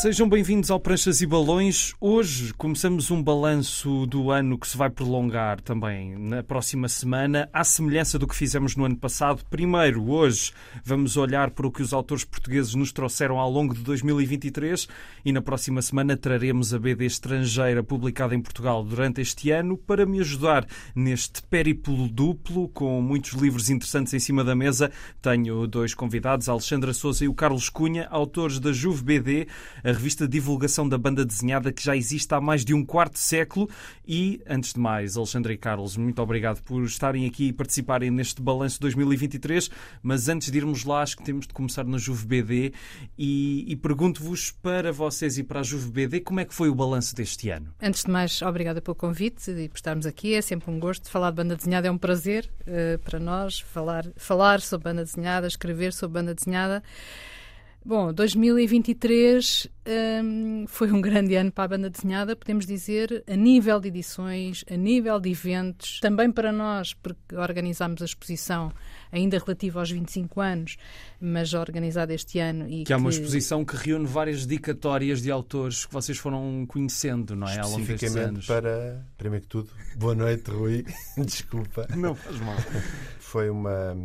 Sejam bem-vindos ao Pranchas e Balões. Hoje começamos um balanço do ano que se vai prolongar também na próxima semana, à semelhança do que fizemos no ano passado. Primeiro, hoje, vamos olhar para o que os autores portugueses nos trouxeram ao longo de 2023 e na próxima semana traremos a BD estrangeira publicada em Portugal durante este ano para me ajudar neste périplo duplo com muitos livros interessantes em cima da mesa. Tenho dois convidados, a Alexandra Souza e o Carlos Cunha, autores da Juve BD a revista de divulgação da banda desenhada que já existe há mais de um quarto século. E, antes de mais, Alexandre e Carlos, muito obrigado por estarem aqui e participarem neste balanço 2023. Mas antes de irmos lá, acho que temos de começar na Juve BD e, e pergunto-vos para vocês e para a Juve BD como é que foi o balanço deste ano. Antes de mais, obrigada pelo convite e por estarmos aqui. É sempre um gosto. Falar de banda desenhada é um prazer uh, para nós. Falar, falar sobre banda desenhada, escrever sobre banda desenhada. Bom, 2023 um, foi um grande ano para a banda desenhada, podemos dizer, a nível de edições, a nível de eventos, também para nós, porque organizámos a exposição ainda relativa aos 25 anos, mas organizada este ano. E que, que é uma exposição que reúne várias dedicatórias de autores que vocês foram conhecendo, não é? Ao longo destes anos. para, primeiro que tudo, boa noite, Rui. Desculpa. Não faz mal. Foi uma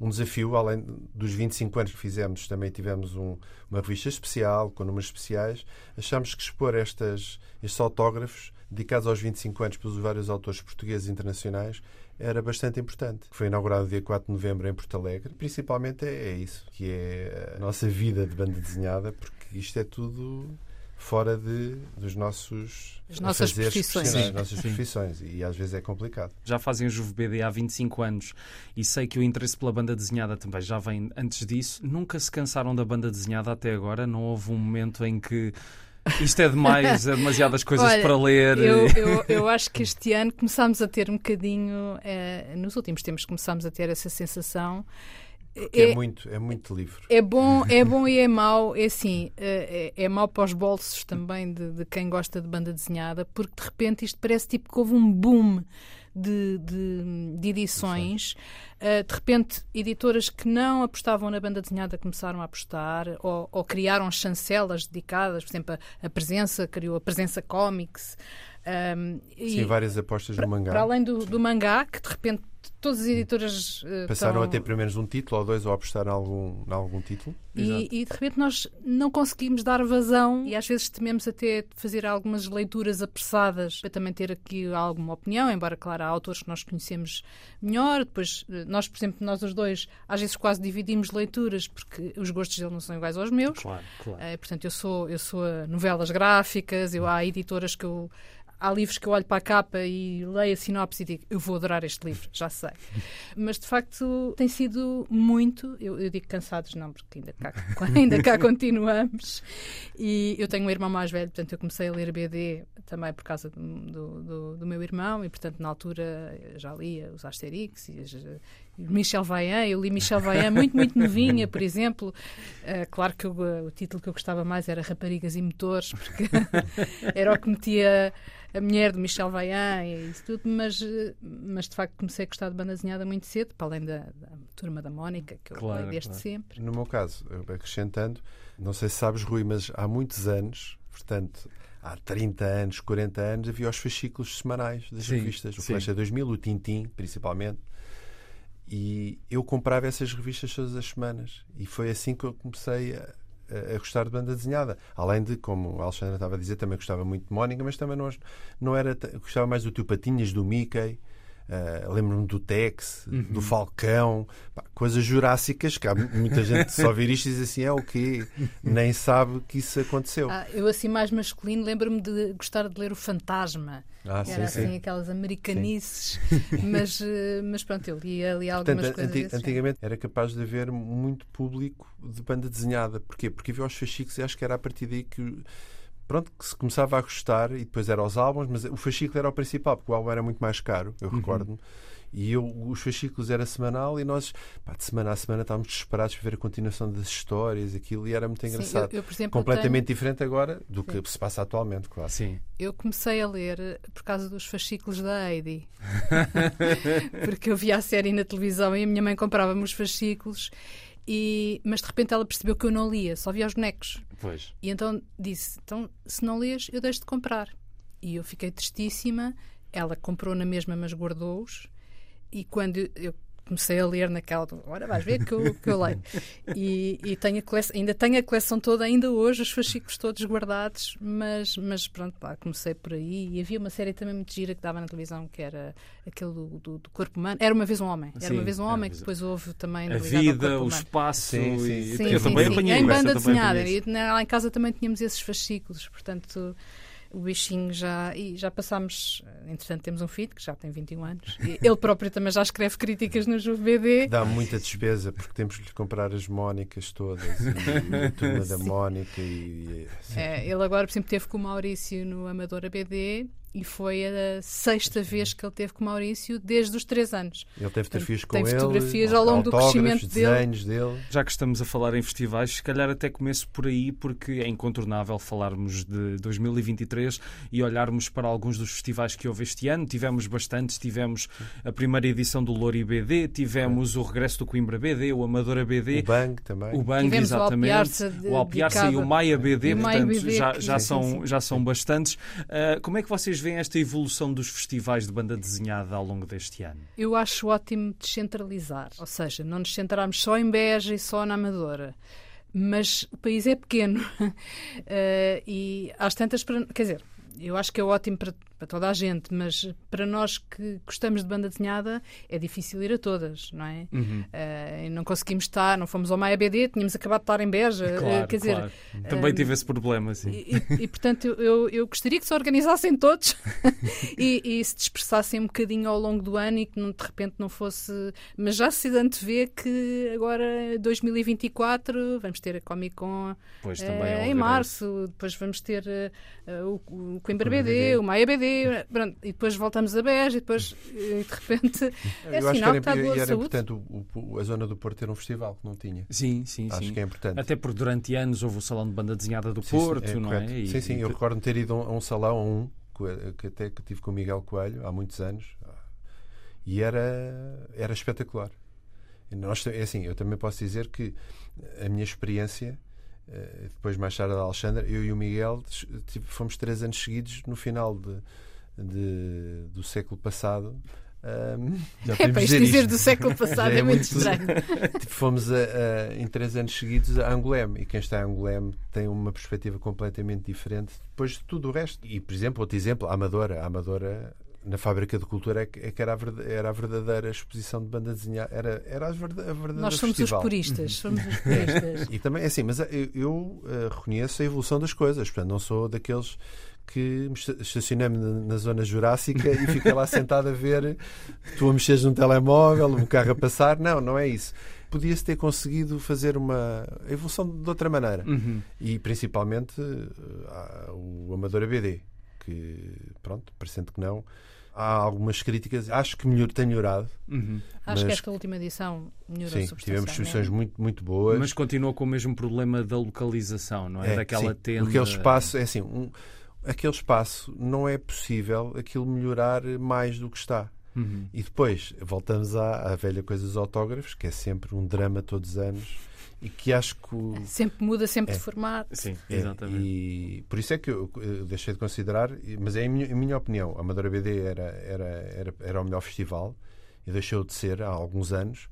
um desafio, além dos 25 anos que fizemos, também tivemos um, uma revista especial, com números especiais. Achamos que expor estas, estes autógrafos dedicados aos 25 anos pelos vários autores portugueses e internacionais era bastante importante. Foi inaugurado dia 4 de novembro em Porto Alegre. Principalmente é, é isso, que é a nossa vida de banda desenhada, porque isto é tudo fora de, dos nossos As nossas profissões. Sim, nossas profissões e às vezes é complicado. Já fazem o Juve BD há 25 anos e sei que o interesse pela banda desenhada também já vem antes disso. Nunca se cansaram da banda desenhada até agora? Não houve um momento em que isto é demais, é demasiadas coisas Olha, para ler. Eu, eu, eu, acho que este ano começámos a ter um bocadinho, é, nos últimos tempos começámos a ter essa sensação é, é, muito, é muito livre. É bom, é bom e é mau. É assim, é, é, é mau para os bolsos também de, de, quem gosta de banda desenhada, porque de repente isto parece tipo que houve um boom de, de, de edições. Uh, de repente, editoras que não apostavam na banda desenhada começaram a apostar ou, ou criaram chancelas dedicadas. Por exemplo, a, a Presença criou a Presença Comics. Um, Sim, várias apostas no mangá. Para além do, do mangá, que de repente todas as editoras uh, passaram estão... a ter pelo menos um título ou dois ou a apostar em algum, em algum título. E, e, de repente nós não conseguimos dar vazão e às vezes tememos até fazer algumas leituras apressadas para também ter aqui alguma opinião, embora, claro, há autores que nós conhecemos melhor. Depois, eh, nós, por exemplo, nós os dois, às vezes quase dividimos leituras porque os gostos dele não são iguais aos meus. Claro, claro. Uh, portanto, eu sou, eu sou novelas gráficas, eu, há editoras que eu há livros que eu olho para a capa e leio a sinopse e digo, eu vou adorar este livro, já sei. Mas de facto tem sido muito, eu, eu digo cansados, não, porque ainda cá, ainda cá continuamos. E eu tenho um irmão mais velho, portanto eu comecei a ler BD também por causa do, do, do, meu irmão e portanto na altura já lia os Asterix e as, Michel Vaillant, eu li Michel Vaillant muito, muito novinha, por exemplo. Uh, claro que eu, o título que eu gostava mais era Raparigas e Motores, porque era o que metia a mulher de Michel Vaillant e isso tudo, mas, mas de facto comecei a gostar de banda desenhada muito cedo, para além da, da turma da Mónica, que eu claro, leio desde claro. sempre. No meu caso, acrescentando, não sei se sabes, Rui, mas há muitos anos, portanto, há 30 anos, 40 anos, havia os fascículos semanais das sim, revistas, o Flecha 2000, o Tintim, principalmente. E eu comprava essas revistas todas as semanas. E foi assim que eu comecei a, a, gostar de banda desenhada. Além de, como a Alexandra estava a dizer, também gostava muito de Mónica, mas também não, não era. Gostava mais do Tio Patinhas, do Mickey. Uh, Lembro-me do Tex, uhum. do Falcão, pá, coisas jurássicas que há muita gente só ouvir isto e diz assim: é o quê? Nem sabe que isso aconteceu. Ah, eu, assim, mais masculino, lembro-me de gostar de ler o Fantasma. Ah, Era sim, assim, sim. aquelas americanices, mas, eh, mas pronto, eu li ali algumas Portanto, coisas. Antig antigamente era capaz de haver muito público de banda desenhada. Porquê? Porque havia os fascículos e acho que era a partir daí que pronto, que se começava a gostar e depois eram os álbuns, mas o fascículo era o principal, porque o álbum era muito mais caro, eu uhum. recordo-me. E eu, os fascículos era semanal e nós, pá, de semana a semana, estávamos desesperados para ver a continuação das histórias, aquilo, e era muito engraçado. Sim, eu, eu, exemplo, Completamente tenho... diferente agora do Sim. que se passa atualmente, claro. Sim. Eu comecei a ler por causa dos fascículos da Heidi. Porque eu via a série na televisão e a minha mãe comprava-me os fascículos E, mas de repente ela percebeu que eu não lia, só via os bonecos. Pois. E então disse: então, se não lês, eu deixo de comprar. E eu fiquei tristíssima. Ela comprou na mesma, mas guardou-os. E quando eu comecei a ler naquela. Ora, vais ver que eu, que eu leio. E, e tenho coleção, ainda tenho a coleção toda, ainda hoje, os fascículos todos guardados, mas, mas pronto, pá, comecei por aí. E havia uma série também muito gira que dava na televisão, que era aquele do, do, do corpo humano. Era uma vez um homem. Era Sim, uma vez um homem, que depois houve também. A vida, corpo o espaço. Sim, sim. e- Sim, eu sim, também sim. apanhei Em banda desenhada. E lá em casa também tínhamos esses fascículos, portanto o bichinho já. E já passámos. Entretanto, temos um filho que já tem 21 anos. Ele próprio também já escreve críticas no Juve BD. Dá muita despesa porque temos que lhe comprar as Mónicas todas e a turma da Mónica e. É, ele agora, por exemplo, teve com o Maurício no Amadora BD e foi a sexta vez que ele teve com o Maurício desde os 3 anos. Ele teve fotografias com Tem ele. fotografias ao longo do crescimento dele. desenhos dele. Já que estamos a falar em festivais, se calhar até começo por aí, porque é incontornável falarmos de 2023 e olharmos para alguns dos festivais que houve este ano. Tivemos bastantes, tivemos a primeira edição do Lori BD, tivemos o regresso do Coimbra BD, o Amadora BD. O Bang também. O Bang, Tivemos exatamente. O Alpiarça e o Maia BD, E o Maia portanto, BD, já, já, sim, são, sim. já são bastantes. Ah, como é que vocês veem esta evolução dos festivais de banda desenhada ao longo deste ano? Eu acho ótimo descentralizar, ou seja, não nos centrarmos só em Beja e só na Amadora. Mas o país é pequeno Eh, e às tantas, quer dizer, eu acho que é ótimo para, para toda a gente, mas para nós que gostamos de banda desenhada é difícil ir a todas, não é? Uhum. E não conseguimos estar, não fomos ao Maia BD, tínhamos acabado de estar em Beja, eh, Claro, quer dizer, claro. Também tive esse problema, sim. e, e- e, portanto, eu- eu, eu gostaria que se organizassem todos e, e se dispersassem um bocadinho ao longo do ano e que não, de repente não fosse. Mas já se antevê que agora, 2024, vamos ter a Comic Con Pois é em março, depois vamos ter o, o Coimbra Coimbra BD, BD. o Maia BD, pronto, e depois voltamos a Beja e depois, eh, de repente, é Eu acho que sinal era, que e era importante o- o- a zona do Porto ter um festival que não tinha. Sim, sim, Acho sim. que é importante. Até porque durante anos houve o Salão de Banda Desenhada do Sim, Porto, sim, não correto. é? E- sim, sim, e eu recordo-me ter ido a um, salão, a um, que, que até que tive com o Miguel Coelho há muitos anos, e era, era espetacular. E Nós, é assim, eu também posso dizer que a minha experiência, eh, depois mais tarde da Alexandra, eu e o Miguel tipo, fomos três anos seguidos no final de, de- do século passado. já É para isto dizer isto. do século passado, é, é muito estranho. Tipo, fomos a- a- em três anos seguidos a Angolém e quem está em Angolém tem uma perspectiva completamente diferente depois de tudo o resto. E, por exemplo, outro exemplo, a Amadora. A Amadora, na Fábrica de Cultura, é que, é que era, a verda- era a verdadeira exposição de banda desenhada. Era, era a verda- a verdadeira Nós somos festival. os puristas, somos os puristas. E também, é assim, mas eu, eu, eh, reconheço a evolução das coisas. Portanto, não sou daqueles que me esta- estacionei-me na, na zona jurássica e fiquei lá sentado a ver tu a mexeres num telemóvel, um carro a passar. Não, não é isso. Podia-se ter conseguido fazer uma evolução de outra maneira. Uhum. E principalmente eh, o Amadora BD, que, pronto, parecendo que não, há algumas críticas. Acho que melhor, tem melhorado. Uhum. Acho que esta última edição melhorou Sim, tivemos exposições muito, muito boas. Mas continua com o mesmo problema da localização, não é? Daquela sim, tenda. Aquele espaço, é assim, um, aquele espaço não é possível aquilo melhorar mais do que está. Uhum. E depois voltamos à, à velha coisa dos autógrafos, que é sempre um drama todos os anos e que acho que o- Sempre muda, sempre É. de formato. Sim, é, exatamente. e por isso é que eu, deixei de considerar, mas é a minha, a minha opinião. A Amadora BD era, era, era, era o melhor festival e deixou de ser há alguns anos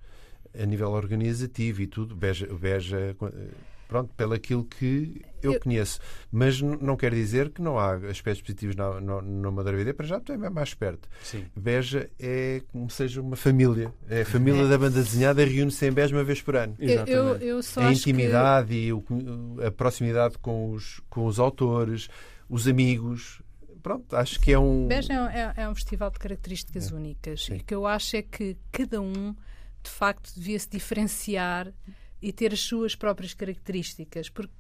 a nível organizativo e tudo. Beja, Beja pronto, pelo aquilo que eu, Eu- conheço. Mas não quer dizer que não há aspectos positivos na, na, na Amadora BD, para já também é mais perto. Sim. Beja é como seja uma família. É a família da banda desenhada reúne-se em Beja uma vez por ano. Eu, eu, Exatamente. eu só A intimidade e o- a proximidade com os, com os autores, os amigos. Pronto, acho que é um. que Beja é, um- é- é um festival de características únicas. Sim. E o que eu acho é que cada um, de facto, devia se diferenciar e ter as suas próprias características. Porque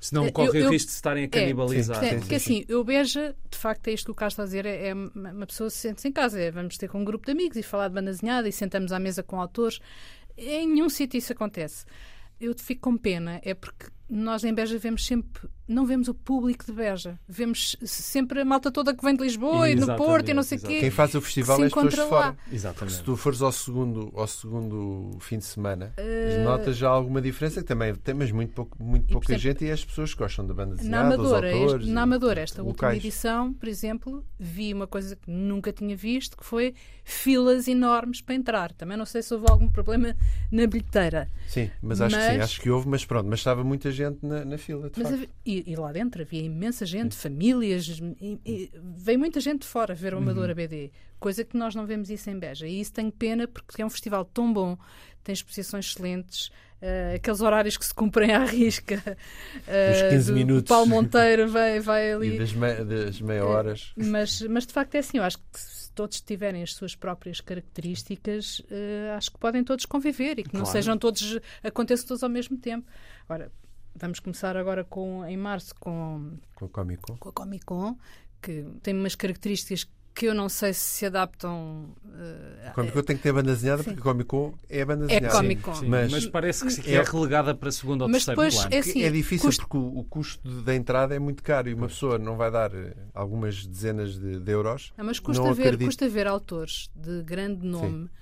Senão Eu- corre o eu- risco de se estarem a canibalizar. sim, Portanto, sim, porque sim. assim, eu beija, de facto, é isto que o Carlos está a dizer, é, é uma uma pessoa se sente-se em casa. É, vamos ter com um grupo de amigos e falar de banda desenhada e sentamos à mesa com autores. Em nenhum sítio isso acontece. Eu fico com pena, é porque nós em Beja vemos sempre, não vemos o público de Beja, vemos sempre a malta toda que vem de Lisboa e, e no Porto e não sei o quê. Quem faz o festival é as pessoas de fora. Exatamente. Se tu fores ao segundo, ao segundo fim de semana, uh... notas já alguma diferença, que também tem, mas muito, pouco, muito pouca exemplo, gente e as pessoas que gostam da banda desenhada, na Amadora, autores, este, na Amadora, esta última edição, por exemplo, vi uma coisa que nunca tinha visto, que foi filas enormes para entrar. Também não sei se houve algum problema na bilheteira. Sim, mas acho mas... que sim, acho que houve, mas pronto, mas estava muita gente na, na fila. Havia, e, e, lá dentro havia imensa gente, sim. famílias, e, e, veio muita gente de fora ver o Amadora uhum. BD, coisa que nós não vemos isso em Beja. E isso tenho pena porque é um festival tão bom, tem exposições excelentes. Uh, aqueles horários que se cumprem à risca. Uh, Os 15 do, minutos. O Paulo Monteiro vai, vai ali. E das, me, das meia horas. Uh, mas, mas de facto é assim, eu acho que se todos tiverem as suas próprias características, acho que podem todos conviver e que claro. não sejam todos, aconteçam todos ao mesmo tempo. Agora, vamos começar agora com, em março com, com a Comic Con. Com a Comic Con, que tem umas características que eu não sei se se adaptam. Uh, Comic Con tem que ter banda desenhada, porque Comic Con é banda é desenhada. É Comic Con. Mas, mas, parece que, que é, é, relegada para segundo ou terceiro depois. É, assim, é difícil custo... porque o, o, custo da entrada é muito caro e uma pessoa não vai dar eh, algumas dezenas de, de euros. Não, mas custa, ver, acredito... custa ver autores de grande nome. Sim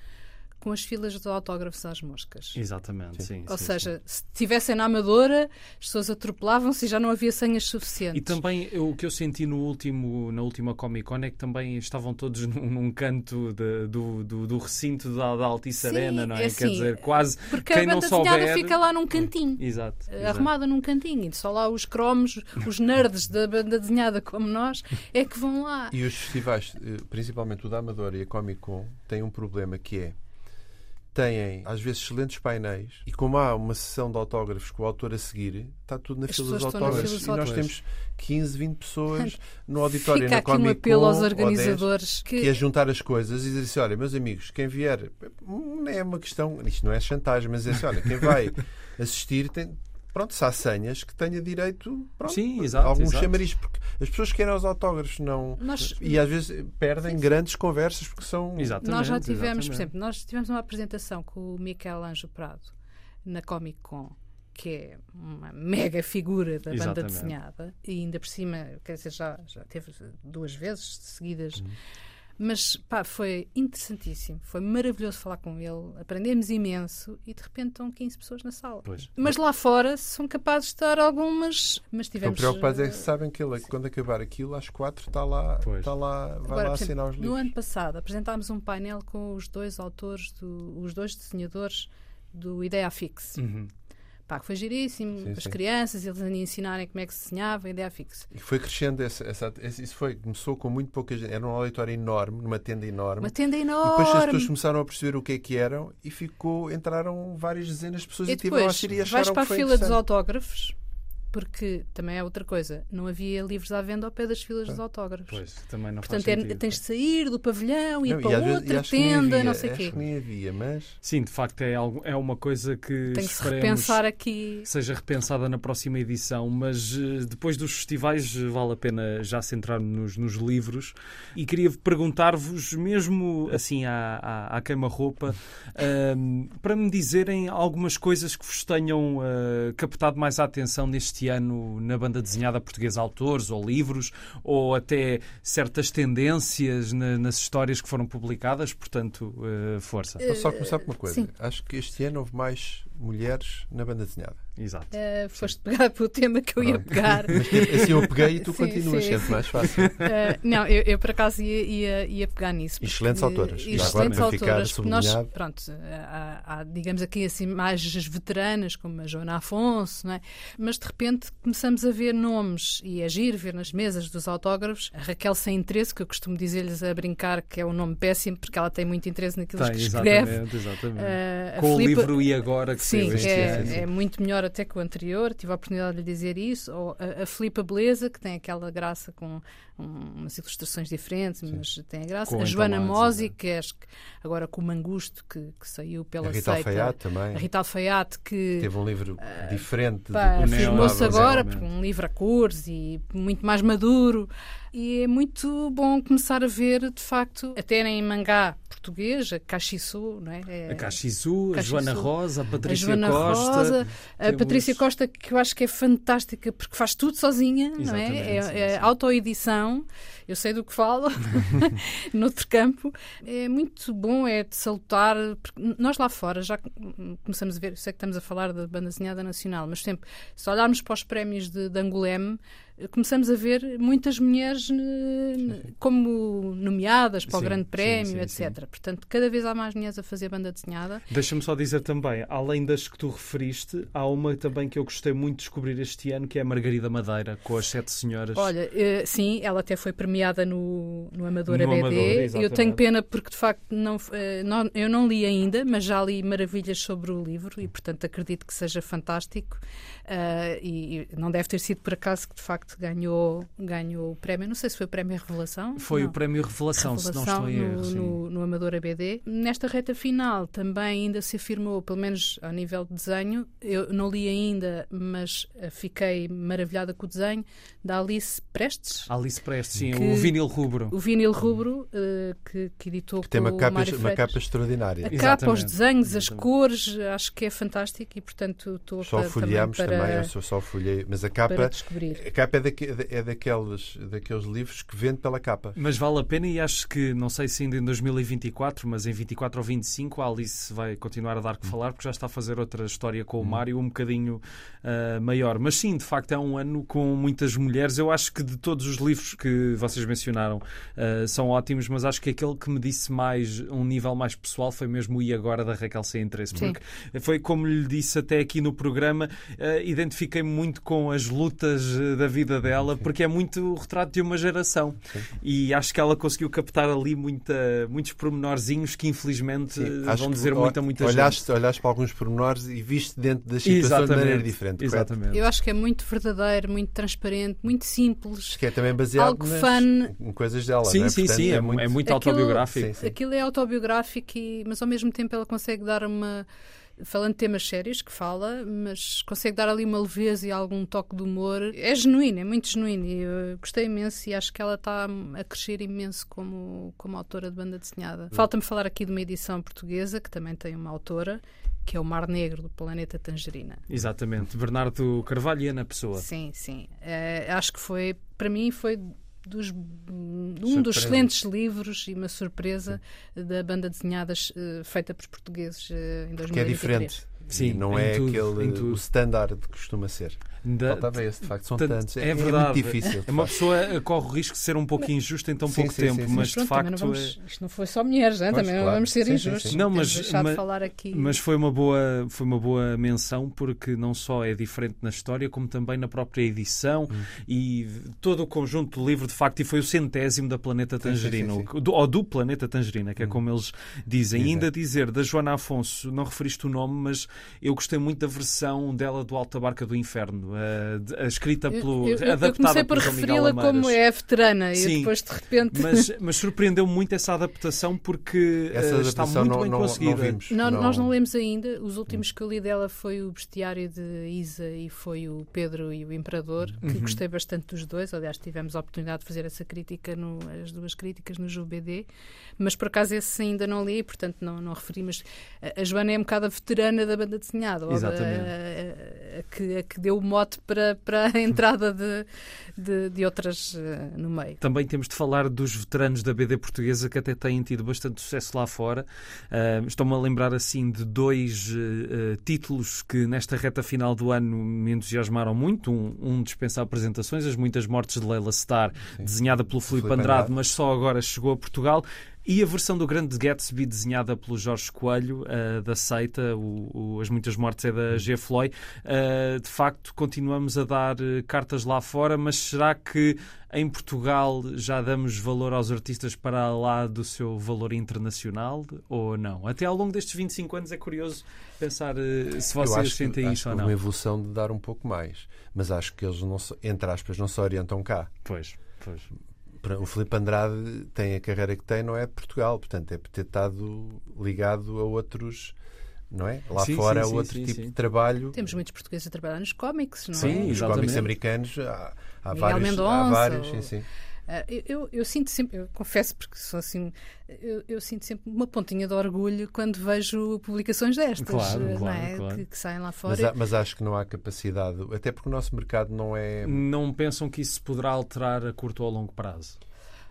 com as filas de autógrafos às moscas. Exatamente, sim. sim Ou sim, seja, sim. se estivessem na Amadora, as pessoas atropelavam-se e já não havia senhas suficientes. E também eu, o que eu senti no último, na última Comic Con é que também estavam todos num, num canto de, do, do, do, recinto da, da Altice Arena, não é? é assim, Quer dizer, quase porque quem a não souber... fica lá num cantinho. Exato, exato. Arrumada num cantinho. E só lá os cromos, os nerds da banda desenhada como nós, é que vão lá. E os festivais, eh, principalmente o da Amadora e a Comic Con, têm um problema que é têm às vezes excelentes painéis e como há uma sessão de autógrafos com o autor a seguir, está tudo na fila dos autógrafos. e nós temos 15, 20 pessoas no auditório Fica na aqui um apelo aos organizadores 10, que... que... é juntar as coisas e dizer assim, olha, meus amigos, quem vier, não é uma questão, isto não é chantagem, mas é assim, olha, quem vai assistir tem, pronto, se há senhas que tenha direito pronto, sim, exato, alguns exato. chamariz, porque as pessoas querem os autógrafos não nós, e às vezes perdem sim, grandes conversas porque são exatamente, nós já tivemos, exatamente. por exemplo, nós tivemos uma apresentação com o Miquel Anjo Prado na Comic Con que é uma mega figura da banda desenhada e ainda por cima, quer dizer, já, já teve duas vezes seguidas uhum mas pá, foi interessantíssimo, foi maravilhoso falar com ele, aprendemos imenso e de repente estão 15 pessoas na sala. Pois. Mas lá fora são capazes de estar algumas. Mas tivemos. Estão preocupados é que sabem que ele, quando acabar aquilo, às quatro está lá, está lá vai Agora, lá assinar os livros. No ano passado apresentámos um painel com os dois autores, do, os dois desenhadores do Ideia Fix. Uhum. Pá, foi giríssimo, sim, as sim. crianças, eles a ensinarem como é que se desenhava, a ideia fixa. E foi crescendo, essa, essa, isso foi, começou com muito pouca gente, era um auditório enorme, numa tenda enorme. Uma tenda enorme. E depois as pessoas começaram a perceber o que é que eram e ficou, entraram várias dezenas de pessoas e, e depois, tiveram a assistir e acharam vais para a fila dos autógrafos porque também é outra coisa, não havia livros à venda ao pé das filas dos autógrafos. Pois, também não Portanto, faz é, tens de sair do pavilhão, ir não, para outra tenda, havia, não sei o quê. Acho que nem havia, mas... Sim, de facto é, algo, é uma coisa que Tem que se repensar aqui. seja repensada na próxima edição, mas eh, depois dos festivais eh, vale a pena já centrar-nos nos livros e queria perguntar-vos, mesmo assim à, à, à queima-roupa, um, ehm, para me dizerem algumas coisas que vos tenham uh, captado mais a atenção neste ano na banda desenhada portuguesa, autores ou livros, ou até certas tendências na, nas histórias que foram publicadas, portanto, uh, força. Vou só começar por uma coisa. Sim. Acho que este ano houve mais mulheres na banda desenhada. Exato. Uh, foste pegar pelo tema que eu ia pegar. Mas, assim eu peguei e tu sim, continuas, sim, sempre mais fácil. Uh, não, eu, eu, por acaso ia, ia, ia pegar nisso. Porque, excelentes autoras. Excelentes autoras. Porque nós, pronto, há, há, digamos aqui assim, mais veteranas, como a Joana Afonso, não é? mas de repente começamos a ver nomes e agir, ver nas mesas dos autógrafos. A Raquel Sem Interesse, que eu costumo dizer-lhes a brincar que é um nome péssimo, porque ela tem muito interesse naquilo tem, que escreve. Exatamente, exatamente. Uh, Com o livro E Agora que Sim, este é, ano. é muito melhor até que o anterior, tive a oportunidade de lhe dizer isso. Ou a, a Filipa Beleza, que tem aquela graça com umas ilustrações diferentes, Sim. mas tem a graça. Com a Joana Mosi, que é agora com o Mangusto, que, que saiu pela a Rita Seita. Alfaiate também. A Rita Alfaiate, que... Teve um livro uh, diferente. Afirmou-se agora, um livro a cores e muito mais maduro. E é muito bom começar a ver, de facto, até em mangá português, a Caxiçu, não é? é a Caxiçu, a Joana Rosa, a Patrícia a Joana Costa. Rosa, a Patrícia Costa, que eu acho que é fantástica porque faz tudo sozinha, não é? É, é autoedição. Eu sei do que falo, noutro campo. É muito bom, é de salutar. Nós lá fora já começamos a ver, sei que estamos a falar da banda desenhada nacional, mas sempre, se olharmos para os prémios de, de Anguleme, começamos a ver muitas mulheres como nomeadas para sim, o Grande Prémio, sim, sim, etc. Portanto, cada vez há mais mulheres a fazer banda desenhada. Deixa-me só dizer também, além das que tu referiste, há uma também que eu gostei muito de descobrir este ano, que é a Margarida Madeira, com as Sete Senhoras. Olha, eh, sim, ela até foi premiada no, no Amador no ABD. Amador, eu tenho pena porque, de facto, não, eh, não, eu não li ainda, mas já li maravilhas sobre o livro e, portanto, acredito que seja fantástico. Uh, e, e não deve ter sido por acaso que, de facto, facto ganhou, ganhou o prémio. Não sei se foi o prémio Revelação. Foi não. o prémio Revelação, Revelação se não estou em erro. No, no, no, Amador ABD. Nesta reta final também ainda se afirmou, pelo menos ao nível de desenho, eu não li ainda, mas fiquei maravilhada com o desenho, da Alice Prestes. Alice Prestes, sim, que, o vinil rubro. O vinil rubro, uh, que, que editou que tem uma capa, uma capa extraordinária. A Exatamente. capa, os desenhos, Exatamente. as cores, acho que é fantástico e, portanto, estou só para, folheamos também, para, também, eu só, só folhei, mas a capa, a capa é é daqueles, daqueles livros que vende pela capa. Mas vale a pena e acho que, não sei se ainda em 2024, mas em 24 ou 25 a Alice vai continuar a dar que falar porque já está a fazer outra história com o hum. Mário um bocadinho uh, maior. Mas sim, de facto é um ano com muitas mulheres. Eu acho que de todos os livros que vocês mencionaram uh, são ótimos, mas acho que aquele que me disse mais, um nível mais pessoal, foi mesmo o E Agora da Raquel Sem Interesse. Sim. Porque foi como lhe disse até aqui no programa, uh, identifiquei-me muito com as lutas da vida dela Sim. porque é muito o retrato de uma geração. Sim. E acho que ela conseguiu captar ali muita, muitos pormenorzinhos que infelizmente Sim, vão dizer muita, muita olhaste, gente. Olhaste para alguns pormenores e viste dentro da situação Exatamente. de maneira diferente. Exatamente. Eu acho que é muito verdadeiro, muito transparente, muito simples. Que é também baseado algo nas, fun. em coisas dela. Sim, é? sim, Portanto, sim. É, é muito, é muito aquilo, autobiográfico. Sim, sim. Aquilo é autobiográfico, e, mas ao mesmo tempo ela consegue dar uma falando de temas sérios que fala, mas consegue dar ali uma leveza e algum toque de humor. É genuíno, é muito genuíno e eu gostei imenso e acho que ela está a crescer imenso como, como autora de banda desenhada. Falta-me falar aqui de uma edição portuguesa que também tem uma autora que é o Mar Negro do Planeta Tangerina. Exatamente, Bernardo Carvalho e Ana Pessoa. Sim, sim. É, acho que foi, para mim, foi dos, um dos excelentes livros e uma surpresa da banda desenhada uh, feita por portugueses uh, em 2023. Que é diferente. Sim, não é tudo, aquele o standard que costuma ser. Da, Faltava esse, de facto, são tanto, tantos. É, é, verdade. É muito difícil. É uma pessoa corre o risco de ser um pouco injusta em tão sim, pouco sim, tempo, sim, mas pronto, de facto. Não vamos, é... Isto não foi só mulheres, né? também claro. não vamos ser injustos. Não, mas, mas, mas, foi, uma boa, foi uma boa menção porque não só é diferente na história, como também na própria edição hum. e todo o conjunto do livro, de facto, e foi o centésimo da Planeta Tangerina, do, ou do Planeta Tangerina, que é hum. como eles dizem. E ainda dizer da Joana Afonso, não referiste o nome, mas eu gostei muito da versão dela do Alta Barca do Inferno. Uh, escrita pelo. Eu, eu, eu comecei por referi-la como é veterana Sim, e depois de repente. Mas, mas surpreendeu muito essa adaptação porque essa adaptação está muito não, bem não, conseguida. Não vimos, não, Nós não lemos ainda. Os últimos que eu li dela foi o Bestiário de Isa e foi o Pedro e o Imperador, que uhum. gostei bastante dos dois. Aliás, tivemos a oportunidade de fazer essa crítica, no, as duas críticas no JuBD, mas por acaso esse ainda não li, portanto não, não referi. Mas a Joana é um bocado a veterana da banda desenhada, Exatamente. A, a, a, que, a que deu o mote para, para a entrada de, de, de outras uh, no meio. Também temos de falar dos veteranos da BD portuguesa que até têm tido bastante sucesso lá fora. Uh, Estou-me a lembrar assim de dois uh, títulos que nesta reta final do ano me entusiasmaram muito. Um, um dispensar apresentações, As Muitas Mortes de Leila Starr, Sim. desenhada pelo Filipe Andrade, mas só agora chegou a Portugal. E a versão do Grande Gatsby, desenhada pelo Jorge Coelho, uh, da Seita, o, o, As Muitas Mortes é da G. Floyd. Uh, de facto, continuamos a dar uh, cartas lá fora, mas será que em Portugal já damos valor aos artistas para lá do seu valor internacional ou não? Até ao longo destes 25 anos é curioso pensar se vocês sentem isso ou não. uma evolução de dar um pouco mais, mas acho que eles, não, entre aspas, não se orientam cá. Pois, pois o Felipe Andrade tem a carreira que tem, não é de Portugal, portanto é por ter estado ligado a outros não é? Lá sim, fora sim, outro sim, tipo sim. de trabalho. Temos muitos portugueses a trabalhar nos cómics, não Sim, é? Os exatamente. cómics americanos há, há Miguel vários, há Mendonça, vários, ou- sim, sim. Ah, eu, eu, eu sinto sempre, eu confesso porque sou assim, eu, eu sinto sempre uma pontinha de orgulho quando vejo publicações destas, Claro, não claro, é? claro. Que, que saem lá Mas, fora. há- mas acho que não há capacidade, até porque o nosso mercado não é. Não pensam que isso se poderá alterar a curto ou a longo prazo?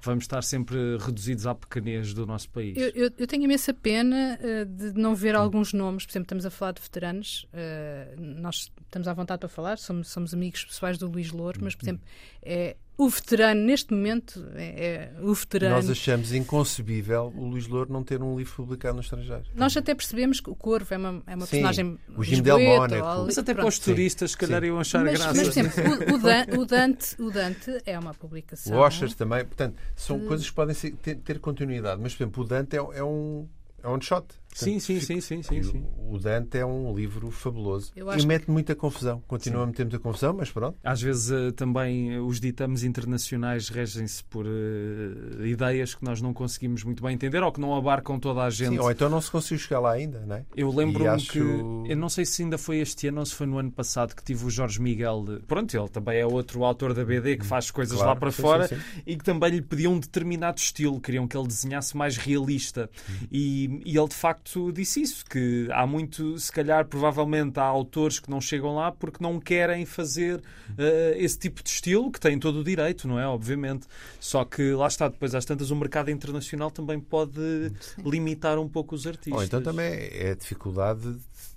Vamos estar sempre reduzidos à pequenez do nosso país. Eu, eu- eu tenho imensa pena eh, de não ver alguns nomes, por exemplo, estamos a falar de veteranos, eh, nós estamos à vontade para falar, somos, somos amigos pessoais do Luís Louro, mas, por exemplo, é, o veterano, neste momento, é, é o veterano. Nós achamos inconcebível o Luís Louro não ter um livro publicado no estrangeiro. Nós até percebemos que o Corvo é uma, é uma Sim, personagem. o Jim Del Mónaco. Mas até para os turistas, se calhar, Sim. iam achar Mas, graça. mas, por exemplo, o, o Dan- o Dante, o Dante é uma publicação. O Oshers também, portanto, são Que- coisas que podem ser- ter, ter continuidade, mas, por exemplo, o Dante é, é um, é um one shot. Sim, sim, sim, sim, sim, sim. O, Dante é um livro fabuloso. E mete muita confusão. Continua a meter muita confusão, mas pronto. Às vezes eh, também os ditames internacionais regem-se por eh, ideias que nós não conseguimos muito bem entender ou que não abarcam toda a gente. Sim, ou então não se conseguiu chegar lá ainda, não é? Eu lembro-me acho- que. Eu não sei se ainda foi este ano ou se foi no ano passado que tive o Jorge Miguel. de- Pronto, ele também é outro autor da BD que faz coisas Claro, lá para sim, fora sim, sim. e que também lhe pediam um determinado estilo. Queriam que ele desenhasse mais realista. E, e ele de facto disse isso: que há muito, se calhar, provavelmente há autores que não chegam lá porque não querem fazer eh, esse tipo de estilo, que têm todo o direito, não é? Obviamente. Só que lá está, depois às tantas, o mercado internacional também pode limitar um pouco os artistas. Ou então também é a dificuldade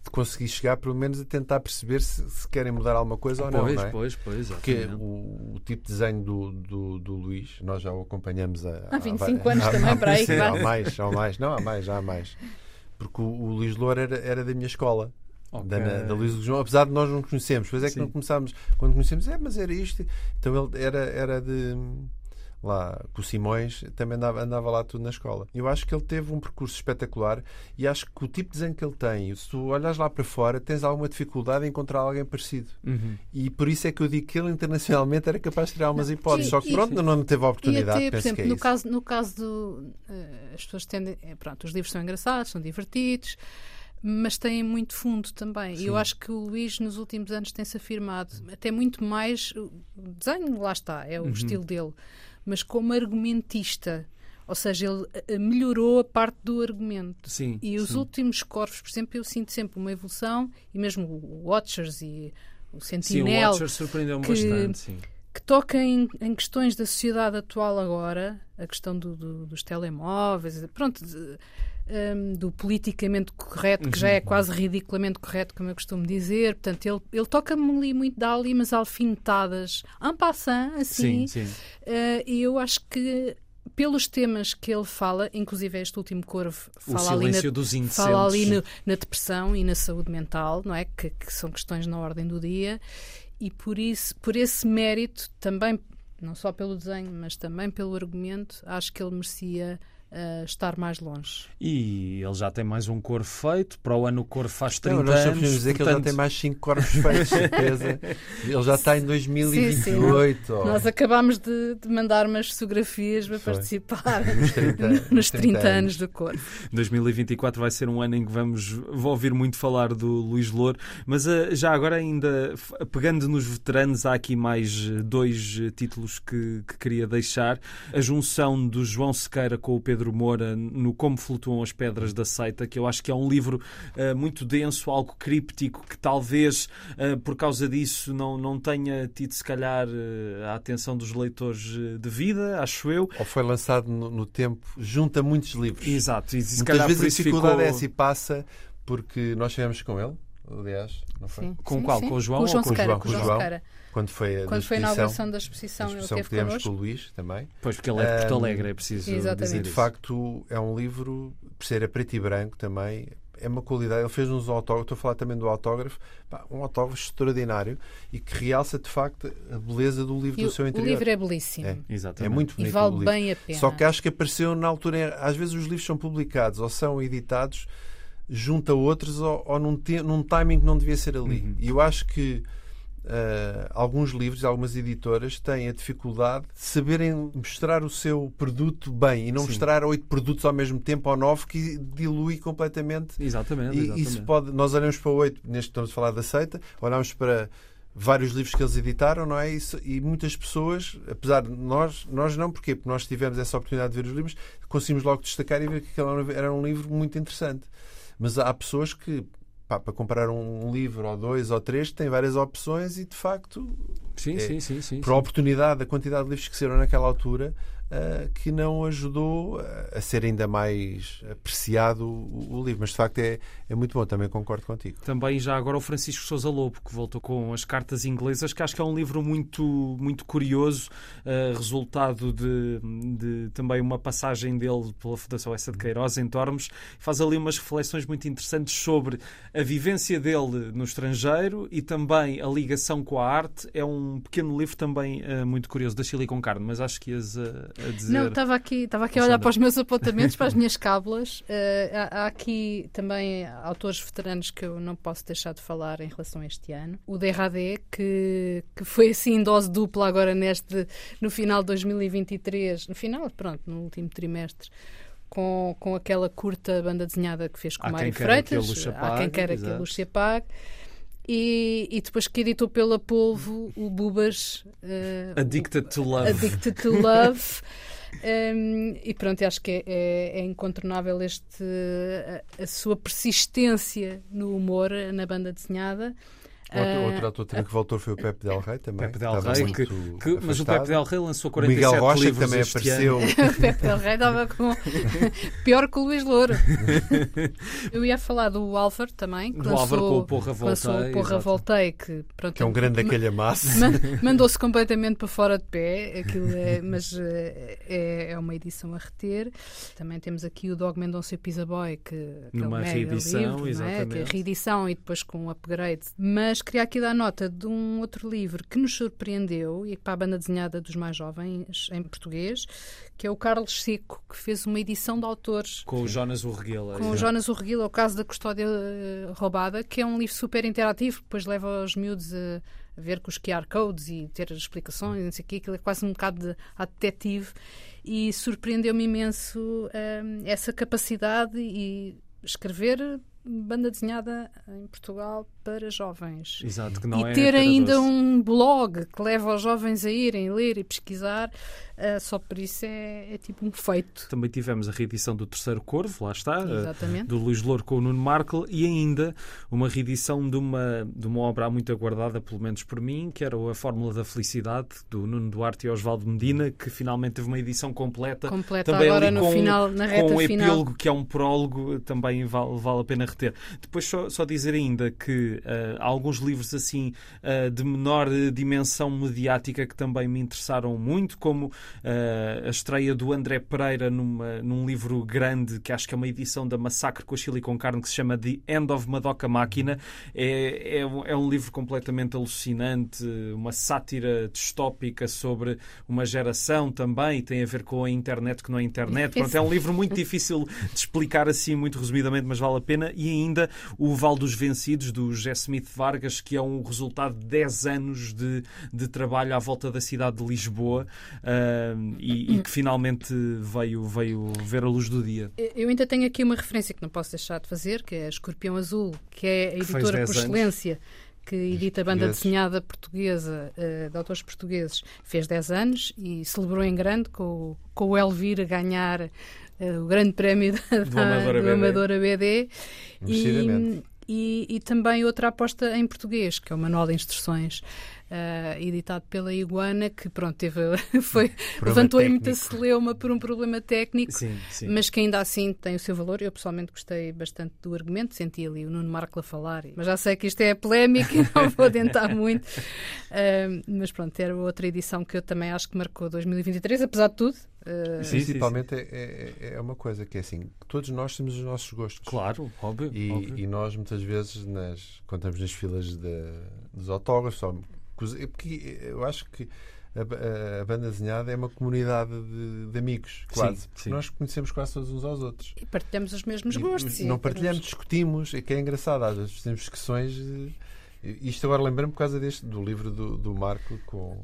de conseguir chegar, pelo menos, a tentar perceber se, se querem mudar alguma coisa ou não. Pois, não é? pois, pois, Porque o, o tipo de desenho do, do, do Luís, nós já o acompanhamos há, Há 25 há- anos há- também, há- para aí, sim, há mais, há mais, não, há mais, há mais. Porque o, o Luís Loura era, era da minha escola. Ok. Da, da Luís João, apesar de nós não nos conhecermos, depois é que Sim. não começámos, quando conhecemos, é, mas era isto. Então ele era, era de lá com o Simões, também andava, andava lá tudo na escola. Eu acho que ele teve um percurso espetacular e acho que o tipo de desenho que ele tem, se tu olhas lá para fora, tens alguma dificuldade em encontrar alguém parecido. Uhum. E por isso é que eu digo que ele internacionalmente era capaz de tirar umas hipóteses. e- Só que e- pronto, não teve a E oportunidade. até, por penso exemplo, que é no isso. caso, no caso do. eh, as pessoas tendem. eh, pronto, os livros são engraçados, são divertidos, mas têm muito fundo também. E eu acho que o Luís, nos últimos anos, tem-se afirmado, até muito mais. O desenho, lá está, é o Uhum. estilo dele, mas como argumentista. Ou seja, ele eh, melhorou a parte do argumento. Sim. E os sim. últimos corvos, por exemplo, eu sinto sempre uma evolução, e mesmo o Watchers e o Sim, o Sentinel, surpreendeu-me que- bastante. Sim. que toca em, em questões da sociedade atual agora, a questão do- do- dos telemóveis, pronto, hum, do politicamente correto, que já Uhum. é quase ridiculamente correto, como eu costumo dizer. Portanto, ele, ele toca-me ali muito, dá ali umas alfinetadas en passant, assim, Sim, sim. eh, e eu acho que pelos temas que ele fala, inclusive este último corvo fala ali na fala ali no- na depressão e na saúde mental, não é? Que, que são questões na ordem do dia e por isso, por esse mérito, também não só pelo desenho, mas também pelo argumento, acho que ele merecia ah, estar mais longe. E ele já tem mais um cor feito. Para o ano o cor faz 30 Não, nós anos. podemos dizer que ele já portanto- tem mais 5 corpos feitos, certeza. Ele já está em 2028. ó. Nós acabámos de, de mandar umas fotografias para Foi. participar Nos 30 nos 30 anos. anos do corpo. 2024 vai ser um ano em que vamos vou ouvir muito falar do Luís Louro, mas eh, já agora ainda pegando nos veteranos há aqui mais eh, dois eh, títulos que, que queria deixar a junção do João Sequeira com o Pedro Moura no Como Flutuam as Pedras da Seita que eu acho que é um livro eh, muito denso, algo críptico que talvez eh, por causa disso não, não tenha tido se calhar eh, a atenção dos leitores de vida, acho eu Ou foi lançado no, no tempo, junta muitos livros. Exato, e se Muitas calhar vezes por a dificuldade ficou... é essa e passa porque nós estivemos com ele, aliás, não foi? Sim, Com sim, qual? sim. Com o João Com o ou João com o Sequeira. João? Com o João Com o João. Quando foi a, da Quando foi a inauguração da exposição, ele exposição que esteve tivemos com o Luís também. Pois, porque ele é de Porto Alegre, é preciso exatamente. dizer E de facto é um livro, por ser a preto e branco também, é uma qualidade. Ele fez uns autógrafos, estou a falar também do autógrafo, pá, um autógrafo extraordinário e que realça de facto a beleza do livro E do o, seu o interior. livro é belíssimo. É. Exatamente. É muito E bonito. vale o livro. bem a pena. Só que acho que apareceu na altura, às vezes os livros são publicados ou são editados junto a outros ou, ou num, te- num timing que não devia ser ali. Uhum. E eu acho que Uh, alguns livros, algumas editoras têm a dificuldade de saberem mostrar o seu produto bem e não Sim. mostrar oito produtos ao mesmo tempo ou nove que dilui completamente. Exatamente. E exatamente. isso pode. Nós olhamos para oito, neste estamos a falar da seita, olhamos para vários livros que eles editaram, não é? Isso, e muitas pessoas, apesar de nós, nós não, porquê? Porque nós tivemos essa oportunidade de ver os livros, conseguimos logo destacar e ver que aquele era um livro muito interessante. Mas há pessoas que pá, para comprar um livro ou dois ou três, tem várias opções e de facto. Sim, é, sim, sim, sim, Por a oportunidade, a quantidade de livros que saíram naquela altura, que não ajudou a ser ainda mais apreciado o, livro. Mas de facto é, é muito bom, também concordo contigo. Também já agora o Francisco Sousa Lobo, que voltou com as cartas inglesas, que acho que é um livro muito, muito curioso, uh, resultado de, de, também uma passagem dele pela Fundação Essa de Queiroz em Tormes. Faz ali umas reflexões muito interessantes sobre a vivência dele no estrangeiro e também a ligação com a arte. É um pequeno livro também muito curioso, da Chile com carne, mas acho que uh, a dizer. Não, estava aqui, estava aqui a olhar para os meus apontamentos, para as minhas cábulas. Uh, há, há, aqui também autores veteranos que eu não posso deixar de falar em relação a este ano. O DRAD, que, que foi assim dose dupla agora neste, no final de 2023, no final, pronto, no último trimestre. Com, com aquela curta banda desenhada que fez com o Mário Freitas, há quem queira que a luz se apague. E, e, depois que editou pela Polvo o Bubas uh, Addicted to Love. Addicted to Love. um, e pronto, acho que é, é, é incontornável este, a, a, sua persistência no humor na banda desenhada. Outro, outro ator também que voltou foi o Pepe Del Rey também. Pepe Del Rey, que, que, mas o Pepe Del Rey lançou 47 Miguel Rocha, livros também apareceu. o Pepe Del Rey estava com pior que o Luís Louro. Eu ia falar do Álvaro também, que do lançou, Álvaro com o Porra Voltei, o Porra Voltei que, pronto, que é um grande daquele massa. Mandou-se completamente para fora de pé, aquilo é, mas eh, é, é uma edição a reter. Também temos aqui o Dog Mendonça e Pizza Boy, que, que Numa é reedição, livro, exatamente. É? Que é reedição e depois com um upgrade. Mas mas queria aqui dar nota de um outro livro que nos surpreendeu e para a banda desenhada dos mais jovens em português, que é o Carlos Seco, que fez uma edição de autores. Com o Jonas Urreguila. Com o Jonas Urreguila, o caso da custódia uh, roubada, que é um livro super interativo, que depois leva os miúdos a, ver com os QR codes e ter explicações, não sei o quê, aquilo é quase um bocado de a detetive. E surpreendeu-me imenso uh, essa capacidade e escrever banda desenhada em Portugal para jovens. Exato, que não e é ter ainda um blog que leva os jovens a irem ler e pesquisar, uh, só por isso é, é, tipo um feito. Também tivemos a reedição do Terceiro Corvo, lá está, uh, do Luís Louro com o Nuno Markle, e ainda uma reedição de uma, de uma obra muito aguardada, pelo menos por mim, que era A Fórmula da Felicidade, do Nuno Duarte e Osvaldo Medina, que finalmente teve uma edição completa. Completa também agora no com, final, na reta com um final. epílogo, que é um prólogo, também vale, vale a pena reter. Depois só, só dizer ainda que há alguns livros assim uh, de menor dimensão mediática que também me interessaram muito, como uh, a estreia do André Pereira numa, num livro grande, que acho que é uma edição da Massacre com a Chile com Carne, que se chama The End of Madoka Máquina. É, é, é um livro completamente alucinante, uma sátira distópica sobre uma geração também, e tem a ver com a internet que não é internet. Pronto, é um livro muito difícil de explicar assim, muito resumidamente, mas vale a pena. E ainda o Val dos Vencidos, do José Smith Vargas, que é um resultado de 10 anos de, de trabalho à volta da cidade de Lisboa uh, e, e, que finalmente veio, veio ver a luz do dia. Eu ainda tenho aqui uma referência que não posso deixar de fazer, que é a Escorpião Azul, que é a editora por excelência. Anos que edita a banda desenhada portuguesa uh, de autores portugueses, fez 10 anos e celebrou em grande com, com o Elvira ganhar uh, o grande prémio da, do Amadora BD. BD. E, e, e, também outra aposta em português, que é o Manual de Instruções uh, editado pela Iguana, que pronto, teve, foi, levantou aí muita celeuma por um problema técnico, sim, sim. mas que ainda assim tem o seu valor. Eu pessoalmente gostei bastante do argumento, senti ali o Nuno Marco a falar, mas já sei que isto é polémico e não vou adiantar muito. Uh, mas pronto, era outra edição que eu também acho que marcou 2023, apesar de tudo. Uh... Sim, Principalmente é, é, é, uma coisa que é assim, todos nós temos os nossos gostos. Claro, óbvio. E, óbvio. e nós muitas vezes, nas, quando estamos nas filas de, dos autógrafos, porque eu acho que a, a, banda desenhada é uma comunidade de, de amigos, quase. Sim, sim. Nós conhecemos quase todos uns aos outros. E partilhamos os mesmos gostos. E, não partilhamos, discutimos, e que é engraçado. Às vezes temos discussões Isto agora lembra-me por causa deste, do livro do, do Marco com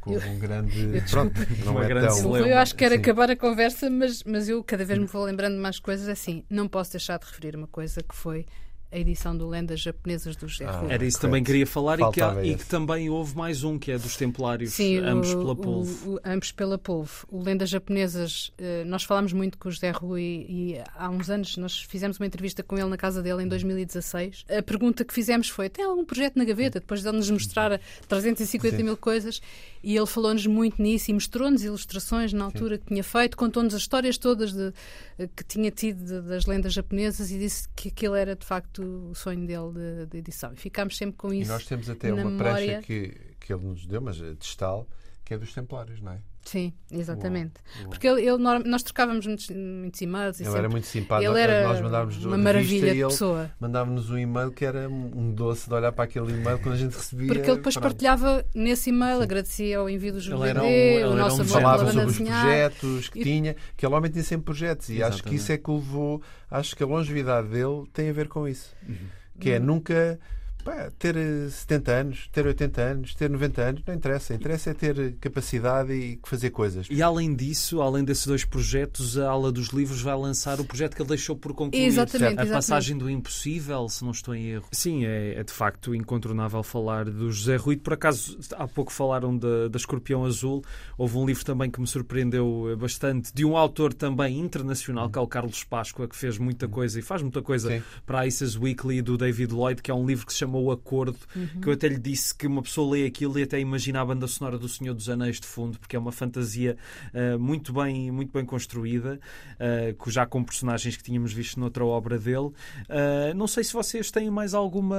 com eu, um grande. Pronto, não é grande tão... Eu acho que quero acabar a conversa, mas, mas eu cada vez me vou lembrando de mais coisas assim. Não posso deixar de referir uma coisa que foi a edição do Lendas Japonesas do José ah, Era isso que também queria falar e que, há, e que, também houve mais um, que é dos Templários, Sim, ambos o, pela polvo. O, o, ambos pela polvo. O Lendas Japonesas, eh, nós falámos muito com o José Rui e há uns anos nós fizemos uma entrevista com ele na casa dele em 2016. A pergunta que fizemos foi: tem algum projeto na gaveta? Depois de ele nos mostrar 350 Sim. mil coisas e ele falou-nos muito nisso e mostrou-nos ilustrações na altura Sim. que tinha feito, contou-nos as histórias todas de, eh, que tinha tido das lendas japonesas e disse que aquilo era de facto o sonho dele de, de edição. E ficámos sempre com isso. E nós temos até uma memória. prancha que, que ele nos deu, mas de Stal, que é dos Templários, não é? Sim, exatamente. Uau, uau. Porque ele, ele, nós trocávamos muitos, muitos e-mails. ele sempre, era muito simpático. Ele era nós mandávamos uma maravilha de pessoa. Mandava-nos um e-mail que era um doce de olhar para aquele e-mail quando a gente recebia. Porque ele depois pronto. partilhava nesse e-mail, Sim. agradecia o envio dos DVD, um, o nosso um Falava sobre os projetos que e... tinha, que ele homem tinha sempre projetos. E Exatamente. acho que isso é que o levou. Acho que a longevidade dele tem a ver com isso. Uhum. Que é uhum. nunca Pá, ter 70 eh, anos, ter 80 anos, ter 90 anos, não interessa. Interessa é ter capacidade e fazer coisas. E além disso, além desses dois projetos, a Ala dos Livros vai lançar o projeto que ele deixou por concluir. Exatamente. A passagem do impossível, se não estou em erro. Sim, é, é de facto incontornável falar do José Rui. Por acaso, há pouco falaram da, da Escorpião Azul. Houve um livro também que me surpreendeu bastante, de um autor também internacional, que é o Carlos Páscoa, que fez muita coisa e faz muita coisa Sim. para a Aces Weekly do David Lloyd, que é um livro que se chama O Acordo, uhum. que eu até lhe disse que uma pessoa lê aquilo e até imagina a banda sonora do Senhor dos Anéis de fundo, porque é uma fantasia uh, muito, bem, muito bem construída, uh, já com personagens que tínhamos visto noutra obra dele. Uh, não sei se vocês têm mais alguma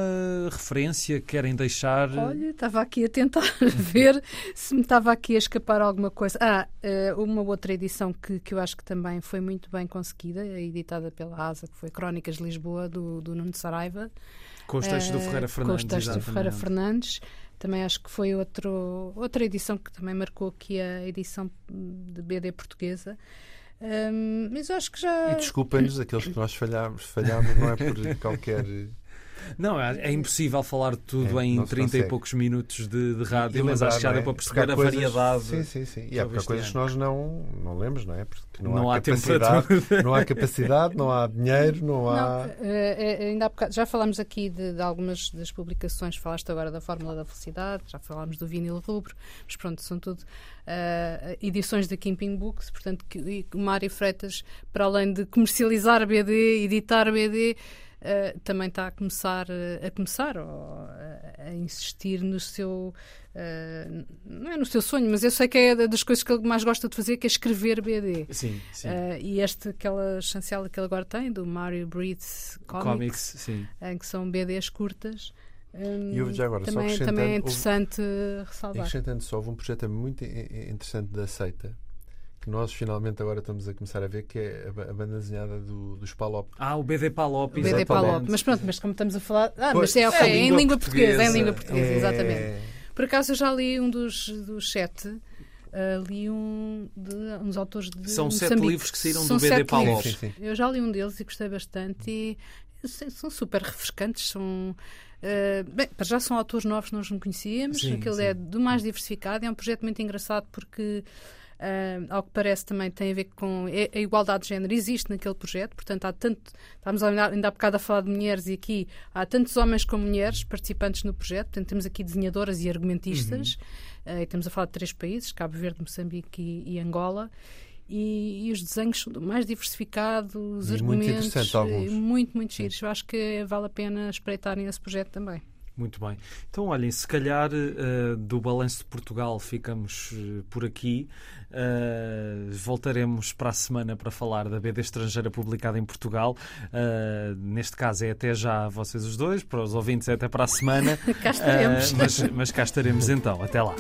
referência que querem deixar. Olha, estava aqui a tentar ver se me estava aqui a escapar alguma coisa. Ah, uma outra edição que, que eu acho que também foi muito bem conseguida, editada pela ASA, que foi Crónicas de Lisboa, do, do Nuno Saraiva. Com os textos do eh, Ferreira Fernandes. Com os textos do Ferreira Fernandes. Também acho que foi outro, outra edição que também marcou aqui a edição de BD portuguesa. Um, mas eu acho que já. E desculpem-nos aqueles que nós falhámos, falhámos não é por qualquer não, é, é impossível falar de tudo é, em 30 e poucos minutos de, de rádio, e, mas acho que já deu é? para perceber a coisas, variedade. Sim, sim, sim. E há coisas que nós não, não lemos, não é? Porque não, não há, há capacidade, não há capacidade, não há dinheiro, não há. Não, é, ainda bocado, já falámos aqui de, de, algumas das publicações, falaste agora da Fórmula da Felicidade, já falámos do vinil rubro, mas pronto, são tudo uh, edições da Kimping Books, portanto, que, o Mário Freitas, para além de comercializar BD, editar BD, uh, também está a começar, uh, a começar ou, a insistir no seu Uh, não é no seu sonho, mas eu sei que é das coisas que ele mais gosta de fazer, que é escrever BD. Sim, sim. Uh, e este, aquela chancela que ele agora tem, do Mario Breeds Comics, Comics em que são BDs curtas. Um, e eu já agora, também, também é interessante houve, ressalvar. Acrescentando só, houve um projeto muito interessante da Seita, que nós finalmente agora estamos a começar a ver, que é a banda desenhada do, dos Palop. Ah, o BD Palop. O BD Palop. Mas pronto, mas como estamos a falar. Ah, pois, mas é, okay, é, em língua portuguesa. portuguesa. É em língua portuguesa, é... exatamente. Por acaso eu já li um dos, dos sete. Uh, li um de uns autores de São Moçambique. sete livros que saíram são do BD Palop. Sim, sim. Eu já li um deles e gostei bastante e são super refrescantes, são Uh, bem, para já são autores novos que nós não conhecíamos, sim, aquele sim. é do mais diversificado, é um projeto muito engraçado porque Uh, ao que parece também tem a ver com a igualdade de género existe naquele projeto, portanto há tanto, estamos ainda há bocado a falar de mulheres e aqui há tantos homens como mulheres participantes no projeto, portanto temos aqui desenhadoras e argumentistas, uhum. uh, e estamos a falar de três países, Cabo Verde, Moçambique e, e Angola, e, e, os desenhos são mais diversificados, os e argumentos muito, muito, muito giros. Eu acho que vale a pena espreitarem esse projeto também. Muito bem. Então, olhem, se calhar uh, do Balanço de Portugal ficamos uh, por aqui. Uh, voltaremos para a semana para falar da BD estrangeira publicada em Portugal. neste caso é até já vocês os dois, para os ouvintes é até para a semana. cá estaremos. mas, mas cá estaremos então. Até lá.